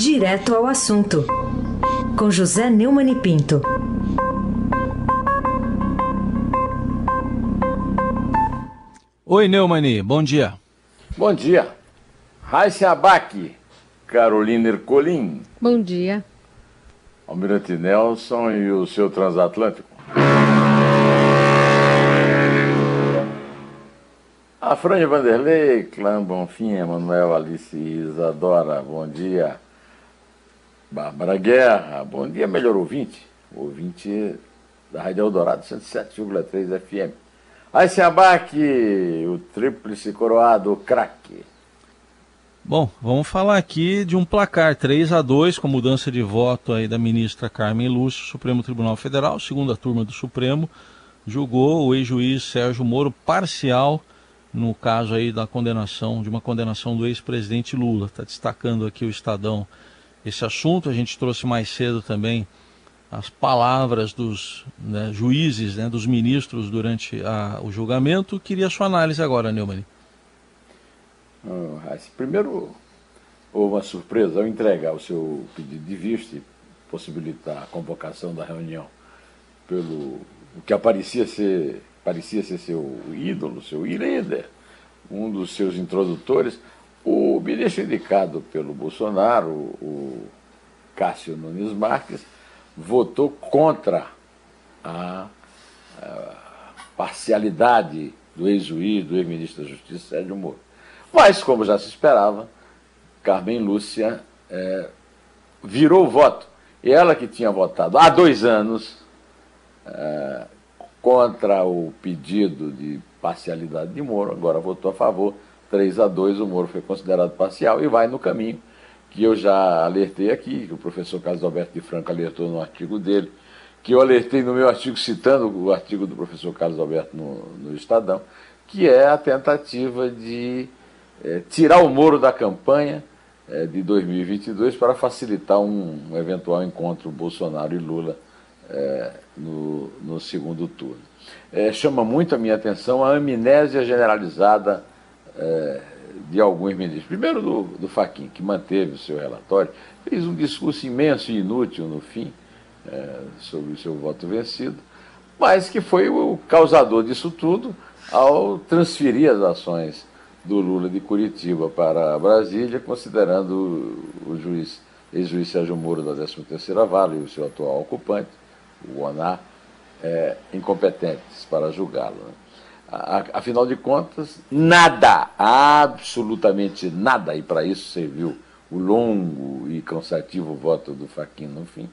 Direto ao assunto, com José Neumann e Pinto. Oi, Neumani, bom dia. Bom dia. Raíssa Abac, Carolina Ercolim. Bom dia. Almirante Nelson e o seu transatlântico. A Franja Vanderlei, Clã Bonfim, Emanuel, Alice Isadora, bom dia. Bárbara Guerra, bom dia, melhor ouvinte. Ouvinte da Rádio Eldorado 107,3 FM. Abaque o tríplice coroado craque. Bom, vamos falar aqui de um placar 3 a 2 com mudança de voto aí da ministra Carmen Lúcio, Supremo Tribunal Federal, segunda turma do Supremo, julgou o ex-juiz Sérgio Moro parcial no caso aí da condenação, de uma condenação do ex-presidente Lula. Está destacando aqui o Estadão esse assunto. A gente trouxe mais cedo também as palavras dos né, juízes, né, dos ministros durante a, o julgamento. Queria a sua análise agora, Neumann. Oh, primeiro, houve uma surpresa ao entregar o seu pedido de vista e possibilitar a convocação da reunião pelo o que aparecia ser parecia ser seu ídolo, seu líder, um dos seus introdutores, o ministro indicado pelo Bolsonaro, o Cássio Nunes Marques, votou contra a, a parcialidade do ex-juiz, do ex-ministro da Justiça, Sérgio Moro. Mas, como já se esperava, Carmen Lúcia é, virou o voto. E ela que tinha votado há dois anos é, contra o pedido de parcialidade de Moro, agora votou a favor, 3 a 2, o Moro foi considerado parcial e vai no caminho que eu já alertei aqui, que o professor Carlos Alberto de Franco alertou no artigo dele, que eu alertei no meu artigo, citando o artigo do professor Carlos Alberto no, no Estadão, que é a tentativa de é, tirar o Moro da campanha é, de 2022 para facilitar um, um eventual encontro Bolsonaro e Lula é, no, no, segundo turno. Chama muito a minha atenção a amnésia generalizada é, de alguns ministros. Primeiro do, do Faquin, que manteve o seu relatório, fez um discurso imenso e inútil no fim é, sobre o seu voto vencido, mas que foi o causador disso tudo ao transferir as ações do Lula de Curitiba para Brasília, considerando o juiz, ex-juiz Sérgio Moro da 13ª Vale e o seu atual ocupante, o ONA, é, incompetentes para julgá-lo. Né? Afinal de contas, nada, absolutamente nada, e para isso serviu o longo e cansativo voto do Faquin no fim.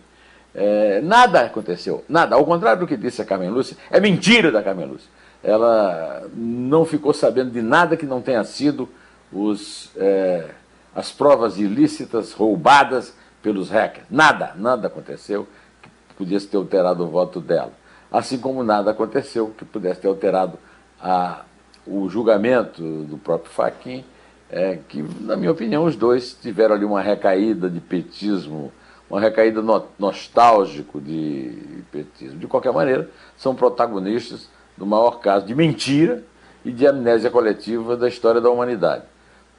É, nada aconteceu, nada. Ao contrário do que disse a Carmen Lúcia, é mentira da Carmen Lúcia. Ela não ficou sabendo de nada que não tenha sido os, é, as provas ilícitas roubadas pelos hackers. Nada, nada aconteceu que pudesse ter alterado o voto dela. Assim como nada aconteceu que pudesse ter alterado a, o julgamento do próprio Faquin, é, que, na minha opinião, os dois tiveram ali uma recaída de petismo, uma recaída no, nostálgico de petismo. De qualquer maneira, são protagonistas do maior caso de mentira e de amnésia coletiva da história da humanidade.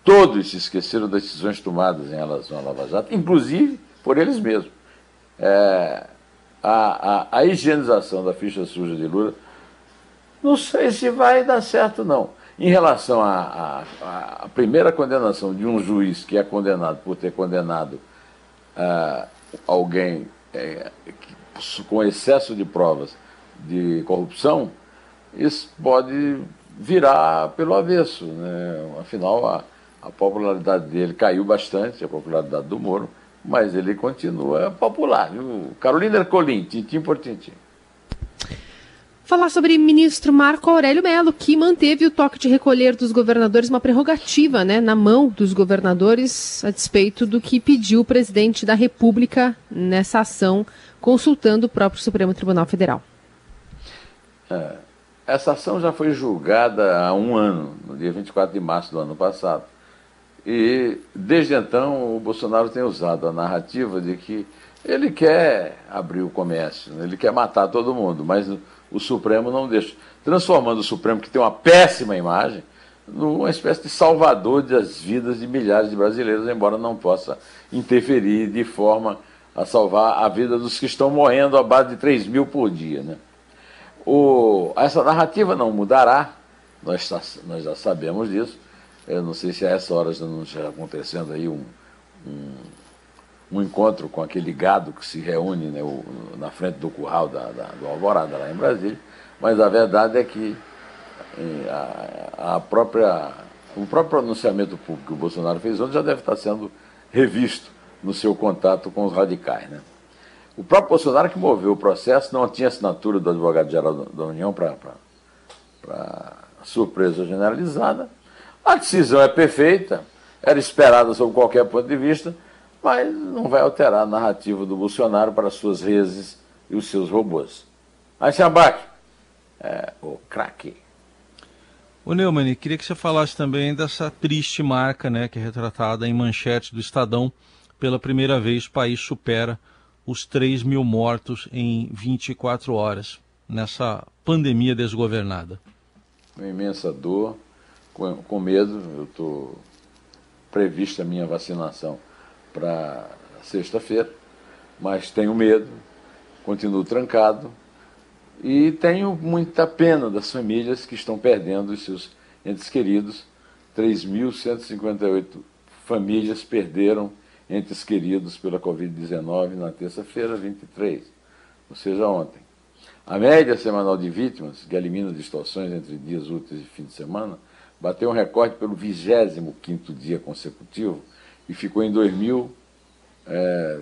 Todos se esqueceram das decisões tomadas em relação à Lava Jato, inclusive por eles mesmos. É, a, a, a higienização da ficha suja de Lula não sei se vai dar certo, não. Em relação à, primeira condenação de um juiz que é condenado por ter condenado uh, alguém é, que, com excesso de provas de corrupção, isso pode virar pelo avesso. Né? Afinal, a, a popularidade dele caiu bastante, a popularidade do Moro, mas ele continua popular. Carolina Ercolim, tintim por tintim falar sobre ministro Marco Aurélio Melo, que manteve o toque de recolher dos governadores, uma prerrogativa né, na mão dos governadores, a despeito do que pediu o presidente da República nessa ação, consultando o próprio Supremo Tribunal Federal. É, essa ação já foi julgada há um ano, no dia 24 de março do ano passado. E, desde então, o Bolsonaro tem usado a narrativa de que ele quer abrir o comércio, ele quer matar todo mundo, mas o Supremo não deixa. Transformando o Supremo, que tem uma péssima imagem, numa espécie de salvador das vidas de milhares de brasileiros, embora não possa interferir de forma a salvar a vida dos que estão morrendo à base de 3 mil por dia. Né? O, essa narrativa não mudará, nós, nós já sabemos disso. Eu não sei se a essa hora já não está acontecendo aí um, um, um, encontro com aquele gado que se reúne né, o, na frente do curral da, da, do Alvorada, lá em Brasília, mas a verdade é que a, a própria, o próprio pronunciamento público que o Bolsonaro fez ontem já deve estar sendo revisto no seu contato com os radicais. Né? O próprio Bolsonaro que moveu o processo não tinha assinatura do advogado-geral da União para surpresa generalizada. A decisão é perfeita, era esperada sob qualquer ponto de vista, mas não vai alterar a narrativa do Bolsonaro para as suas redes e os seus robôs. Abaque, é, o craque. O Neumann, queria que você falasse também dessa triste marca, né, que é retratada em manchete do Estadão. Pela primeira vez, o país supera os 3 mil mortos em 24 horas nessa pandemia desgovernada. Uma imensa dor, com, com medo. Eu estou prevista a minha vacinação para sexta-feira, mas tenho medo, continuo trancado, e tenho muita pena das famílias que estão perdendo os seus entes queridos. 3.158 famílias perderam entes queridos pela Covid-19 na terça-feira, 23, ou seja, ontem. A média semanal de vítimas, que elimina distorções entre dias úteis e fim de semana, bateu um recorde pelo 25º dia consecutivo e ficou em 2.349. É,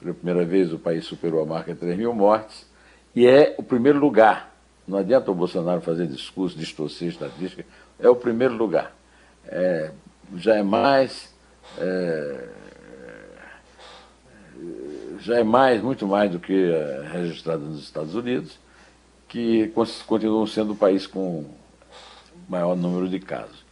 pela primeira vez o país superou a marca de 3 mil mortes e é o primeiro lugar. Não adianta o Bolsonaro fazer discurso, distorcer estatística, é o primeiro lugar. É, já é mais. É, já é mais, muito mais do que é, registrado nos Estados Unidos, que continuam sendo o país com maior número de casos.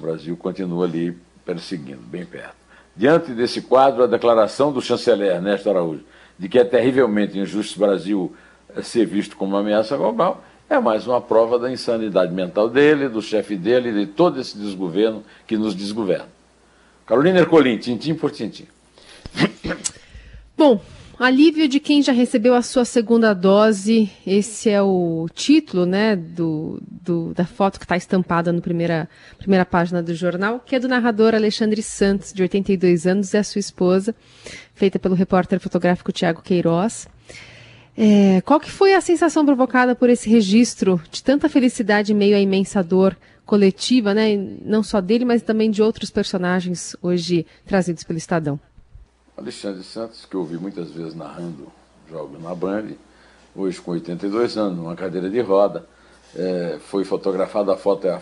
O Brasil continua ali perseguindo, bem perto. Diante desse quadro, a declaração do chanceler Ernesto Araújo de que é terrivelmente injusto o Brasil eh, ser visto como uma ameaça global é mais uma prova da insanidade mental dele, do chefe dele de todo esse desgoverno que nos desgoverna. Carolina Ercolim, tintim por tintim. Bom, Alívio de quem já recebeu a sua segunda dose. Esse é o título, né, do, do da foto que está estampada na primeira, primeira página do jornal, que é do narrador Alexandre Santos, de 82 anos, e a sua esposa, feita pelo repórter fotográfico Tiago Queiroz. É, qual que foi a sensação provocada por esse registro de tanta felicidade em meio à imensa dor coletiva, né, não só dele, mas também de outros personagens hoje trazidos pelo Estadão? Alexandre Santos, que eu ouvi muitas vezes narrando jogos na Band, hoje com 82 anos, numa cadeira de roda, é, foi fotografada a foto, é a,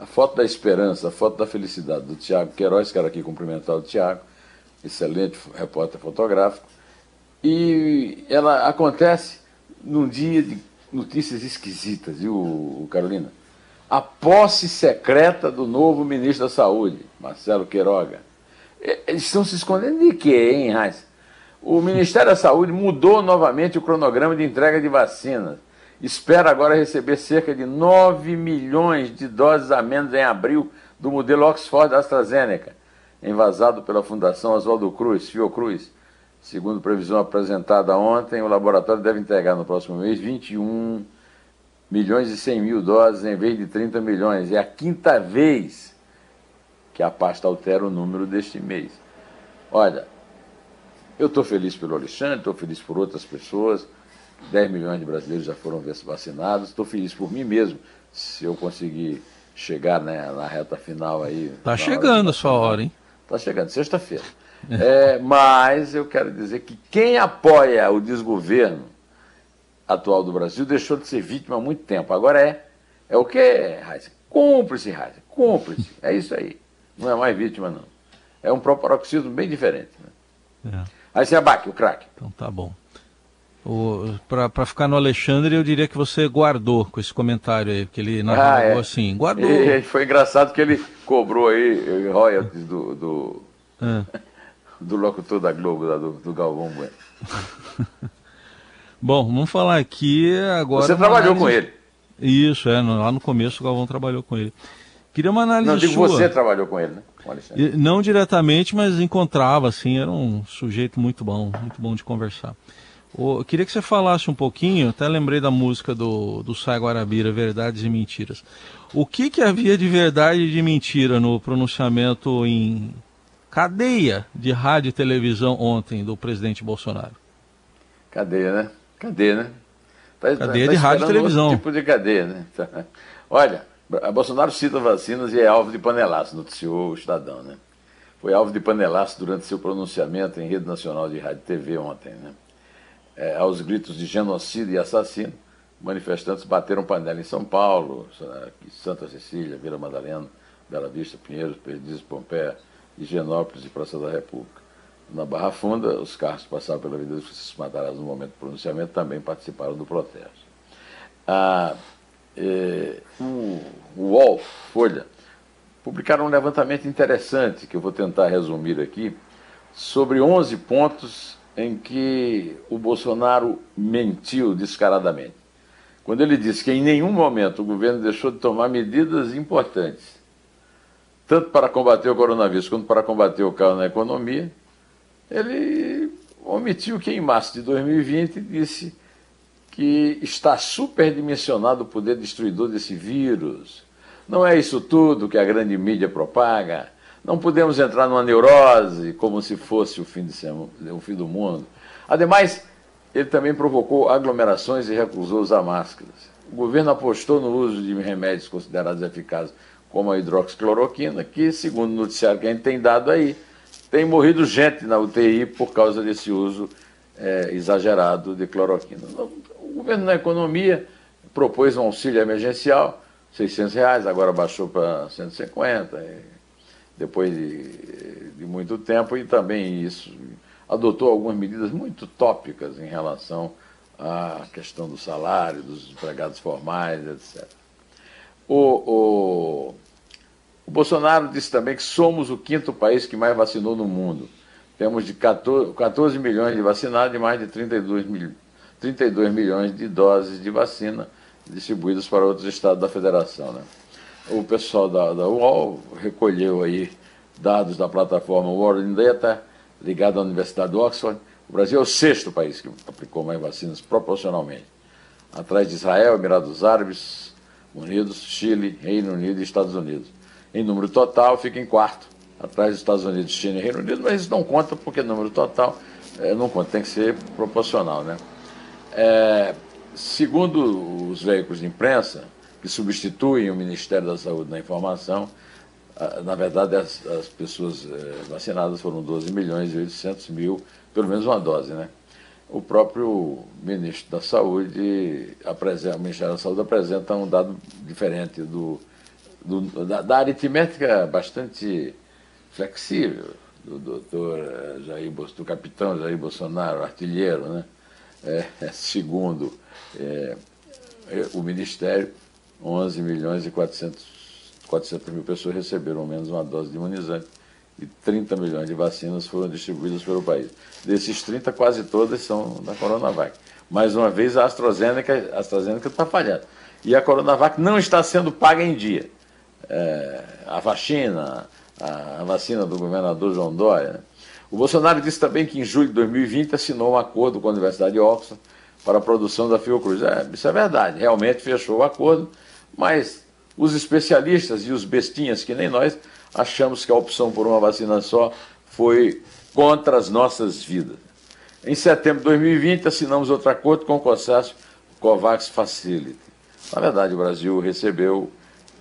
a, foto da esperança, a foto da felicidade do Tiago Queiroz, que era aqui cumprimentar o Tiago, excelente repórter fotográfico, e ela acontece num dia de notícias esquisitas, viu, Carolina? A posse secreta do novo ministro da Saúde, Marcelo Queiroga eles estão se escondendo de quê, hein, Reis? O Ministério da Saúde mudou novamente o cronograma de entrega de vacinas. Espera agora receber cerca de 9 milhões de doses a menos em abril do modelo Oxford AstraZeneca, envasado pela Fundação Oswaldo Cruz, Fiocruz. Segundo previsão apresentada ontem, o laboratório deve entregar no próximo mês 21 milhões e 100 mil doses em vez de 30 milhões. É a quinta vez que a pasta altera o número deste mês. Olha, eu estou feliz pelo Alexandre, estou feliz por outras pessoas, 10 milhões de brasileiros já foram vacinados, estou feliz por mim mesmo, se eu conseguir chegar né, na reta final aí. Está chegando a sua hora, hein? Está chegando, sexta-feira. É, mas eu quero dizer que quem apoia o desgoverno atual do Brasil deixou de ser vítima há muito tempo. Agora é. É o que, Raiz? Cúmplice, Raiz. Cúmplice. É isso aí. Não é mais vítima, não. É um proparoxismo bem diferente. Né? É. Aí você abaque o craque. Então tá bom. Para ficar no Alexandre, eu diria que você guardou com esse comentário aí, porque ele narrou ah, é. assim, guardou. E, foi engraçado que ele cobrou aí royalties do, do, é. do locutor da Globo, do, do Galvão Bueno. Bom, vamos falar aqui agora. Você trabalhou análise... com ele. Isso, é, lá no começo o Galvão trabalhou com ele. Queria uma análise Não, digo sua. você trabalhou com ele, né? Não diretamente, mas encontrava, assim, era um sujeito muito bom, muito bom de conversar. Eu queria que você falasse um pouquinho, até lembrei da música do, do Sai Guarabira, Verdades e Mentiras. O que, que havia de verdade e de mentira no pronunciamento em cadeia de rádio e televisão ontem do presidente Bolsonaro? Cadeia, né? Cadeia, né? Tá, cadeia tá de rádio e televisão. tipo de cadeia, né? Olha, Bolsonaro cita vacinas e é alvo de panelaço, noticiou o Estadão, né? Foi alvo de panelaço durante seu pronunciamento em rede nacional de rádio e TV ontem, né? é, aos gritos de genocídio e assassino, manifestantes bateram panela em São Paulo, Santa Cecília, Vila Madalena, Bela Vista, Pinheiros, Perdizes, Pompeia, Higienópolis e Praça da República. Na Barra Funda, os carros que passavam pela Avenida dos Francisco no momento do pronunciamento também participaram do protesto. Ah, o, o UOL, Folha, publicaram um levantamento interessante que eu vou tentar resumir aqui, sobre 11 pontos em que o Bolsonaro mentiu descaradamente. Quando ele disse que em nenhum momento o governo deixou de tomar medidas importantes, tanto para combater o coronavírus quanto para combater o caos na economia, ele omitiu que em março de 2020 disse que está superdimensionado o poder destruidor desse vírus. Não é isso tudo que a grande mídia propaga. Não podemos entrar numa neurose como se fosse o fim, de o fim do mundo. Ademais, ele também provocou aglomerações e recusou usar máscaras. O governo apostou no uso de remédios considerados eficazes, como a hidroxicloroquina, que, segundo o noticiário que a gente tem dado aí, tem morrido gente na UTI por causa desse uso é, exagerado de cloroquina. O governo na economia propôs um auxílio emergencial, 600 reais, agora baixou para 150 depois de, de muito tempo, e também isso adotou algumas medidas muito tópicas em relação à questão do salário, dos empregados formais, etc. O, o, o, Bolsonaro disse também que somos o quinto país que mais vacinou no mundo. Temos de 14, 14 milhões de vacinados e mais de 32, mil, 32 milhões de doses de vacina distribuídas para outros estados da federação. Né? o pessoal da, da UOL recolheu aí dados da plataforma World Data, ligada à Universidade de Oxford. O Brasil é o sexto país que aplicou mais vacinas proporcionalmente, atrás de Israel, Emirados Árabes Unidos, Chile, Reino Unido e Estados Unidos. Em número total, fica em quarto, atrás dos Estados Unidos, China e Reino Unido, mas isso não conta porque número total é, não conta, tem que ser proporcional. Né? É, segundo os veículos de imprensa, que substituem o Ministério da Saúde na informação. Na verdade, as, as pessoas eh, vacinadas foram 12 milhões e 800 mil, pelo menos uma dose, né? O próprio ministro da Saúde, apresenta, o Ministério da Saúde apresenta um dado diferente do, do da, da, aritmética bastante flexível do doutor eh, Jair, do capitão Jair Bolsonaro, artilheiro, né? É, segundo é, o Ministério, 11 milhões e 400, 400 mil pessoas receberam ao menos uma dose de imunizante e 30 milhões de vacinas foram distribuídas pelo país. Desses 30, quase todas são da Coronavac. Mais uma vez, a AstraZeneca está falhando. E a Coronavac não está sendo paga em dia. É, a vacina, a, a, vacina do governador João Dória. O Bolsonaro disse também que em julho de 2020 assinou um acordo com a Universidade de Oxford para a produção da Fiocruz. É, isso é verdade, realmente fechou o acordo mas os especialistas e os bestinhas, que nem nós, achamos que a opção por uma vacina só foi contra as nossas vidas. Em setembro de 2020, assinamos outro acordo com o consórcio COVAX Facility. Na verdade, o Brasil recebeu,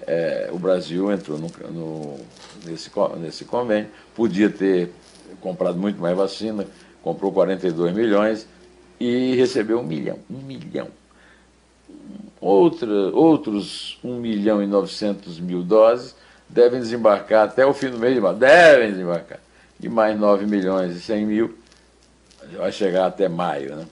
é, o Brasil entrou no, no, nesse, nesse convênio, podia ter comprado muito mais vacina, comprou 42 milhões e recebeu um milhão. Um milhão. Outra, outros 1 milhão e 900 mil doses devem desembarcar até o fim do mês de março. Devem desembarcar. E mais 9 milhões e 100 mil vai chegar até maio. Né?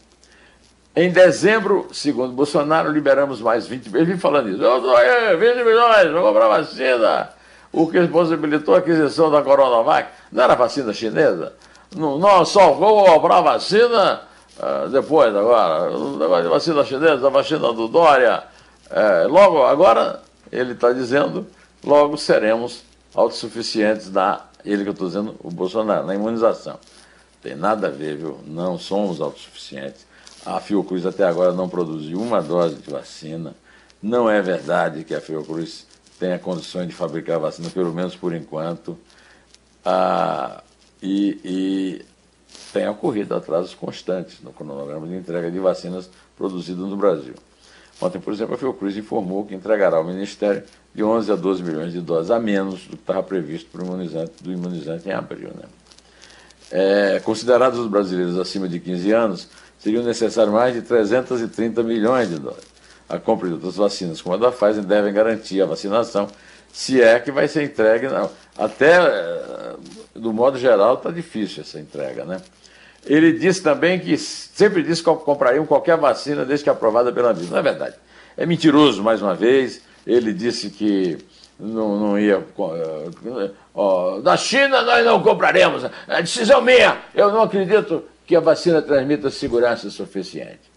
Em dezembro, segundo Bolsonaro, liberamos mais 20 milhões. Ele vem falando isso. Eu dou aí, 20 milhões, vou comprar vacina. O que possibilitou a aquisição da Coronavac não era vacina chinesa? Não, não só vou comprar vacina ah, depois agora, o negócio de vacina chinesa, a vacina do Dória, É, logo, agora, ele está dizendo, logo seremos autossuficientes na, ele que eu estou dizendo, o Bolsonaro, na imunização. Tem nada a ver, viu? Não somos autossuficientes. A Fiocruz até agora não produziu uma dose de vacina. Não é verdade que a Fiocruz tenha condições de fabricar vacina, pelo menos por enquanto. Ah, e, e tem ocorrido atrasos constantes no cronograma de entrega de vacinas produzidas no Brasil. Ontem, por exemplo, a Fiocruz informou que entregará ao Ministério de 11 a 12 milhões de doses a menos do que estava previsto para o imunizante, do imunizante em abril. Né? É, considerados os brasileiros acima de 15 anos, seriam necessários mais de 330 milhões de doses. A compra de outras vacinas, como a da Pfizer, devem garantir a vacinação, se é que vai ser entregue. Até, é, do modo geral, está difícil essa entrega. Né? Ele disse também que sempre disse que comprariam qualquer vacina desde que aprovada pela Anvisa. Não é verdade. É mentiroso, mais uma vez. Ele disse que não, não ia. Ó, da China nós não compraremos. É decisão minha. Eu não acredito que a vacina transmita segurança suficiente.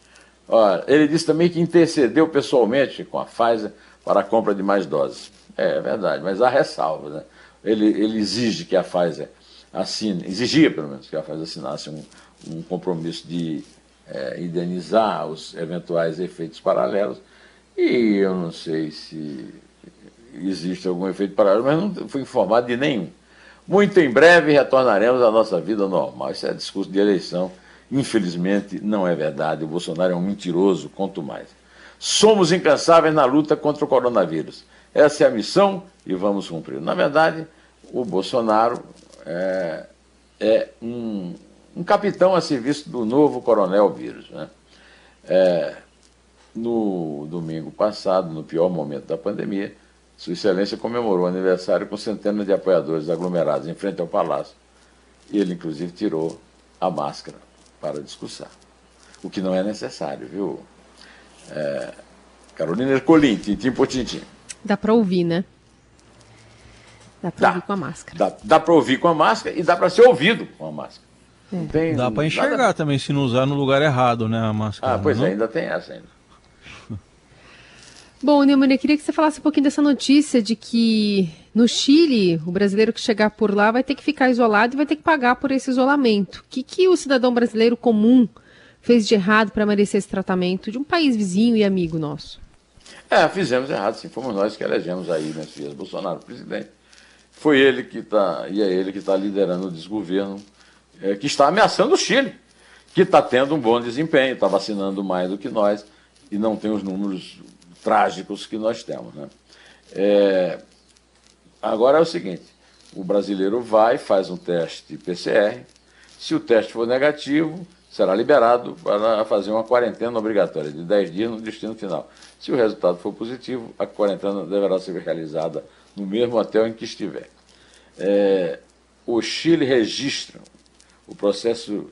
Ele disse também que intercedeu pessoalmente com a Pfizer para a compra de mais doses. É, é verdade, mas há ressalvas. Né? Ele, ele exige que a Pfizer assine, exigia pelo menos que a Pfizer assinasse um, um compromisso de é, indenizar os eventuais efeitos paralelos. E eu não sei se existe algum efeito paralelo, mas não fui informado de nenhum. Muito em breve retornaremos à nossa vida normal. Isso é discurso de eleição. Infelizmente, não é verdade. O Bolsonaro é um mentiroso, quanto mais. Somos incansáveis na luta contra o coronavírus. Essa é a missão e vamos cumprir. Na verdade, o Bolsonaro é, é um, um, capitão a serviço do novo coronel vírus. Né? É, no domingo passado, no pior momento da pandemia, sua Excelência comemorou o aniversário com centenas de apoiadores aglomerados em frente ao palácio. Ele, inclusive, tirou a máscara para discursar. O que não é necessário, viu? É... Carolina Ercolim, tintim por tintim. Dá para ouvir, né? Dá para ouvir com a máscara. Dá, dá para ouvir com a máscara e dá para ser ouvido com a máscara. É. Tem, dá para enxergar nada... também se não usar no lugar errado, né, a máscara. Ah, pois não? é, ainda tem essa ainda. Bom, Neumann, eu queria que você falasse um pouquinho dessa notícia de que no Chile, o brasileiro que chegar por lá vai ter que ficar isolado e vai ter que pagar por esse isolamento. O que, que o cidadão brasileiro comum fez de errado para merecer esse tratamento de um país vizinho e amigo nosso? É, fizemos errado, sim. Fomos nós que elegemos aí, né, Dias Bolsonaro, presidente. Foi ele que está, e é ele que está liderando o desgoverno, é, que está ameaçando o Chile, que está tendo um bom desempenho, está vacinando mais do que nós e não tem os números trágicos que nós temos. Né? É, agora é o seguinte: o brasileiro vai, faz um teste PCR, se o teste for negativo, será liberado para fazer uma quarentena obrigatória de 10 dias no destino final. Se o resultado for positivo, a quarentena deverá ser realizada no mesmo hotel em que estiver. É, o Chile registra o processo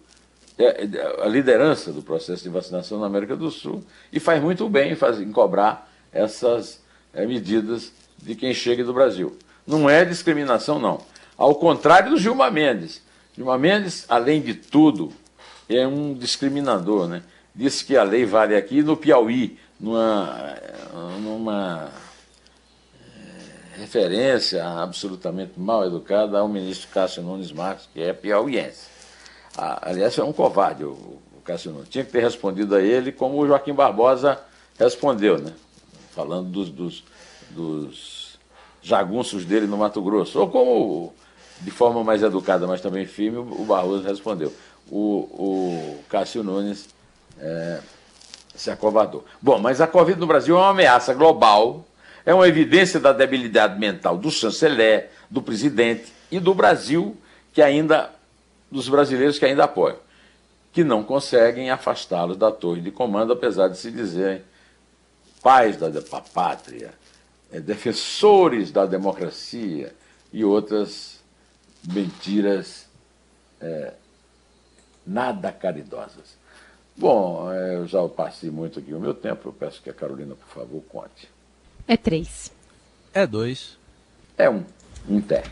a liderança do processo de vacinação na América do Sul e faz muito bem em cobrar essas é, medidas de quem chega do Brasil. Não é discriminação, não. Ao contrário do Gilmar Mendes. Gilmar Mendes, além de tudo, é um discriminador. Né? Disse que a lei vale aqui no Piauí, numa, numa é, referência absolutamente mal educada ao ministro Cássio Nunes Marques, que é piauiense. Ah, aliás, é um covarde o, o Cassiano. Tinha que ter respondido a ele como o Joaquim Barbosa respondeu, né? falando dos, dos, dos jagunços dele no Mato Grosso. Ou como, de forma mais educada, mas também firme, o Barroso respondeu. O, o Cássio Nunes é, se acovardou. Bom, mas a Covid no Brasil é uma ameaça global, é uma evidência da debilidade mental do chanceler, do presidente e do Brasil, que ainda dos brasileiros que ainda apoiam, que não conseguem afastá-los da torre de comando, apesar de se dizerem pais da, pátria, é, defensores da democracia e outras mentiras é, nada caridosas. Bom, é, eu já passei muito aqui o meu tempo, eu peço que a Carolina, por favor, conte. É três. É dois. É um. Um té.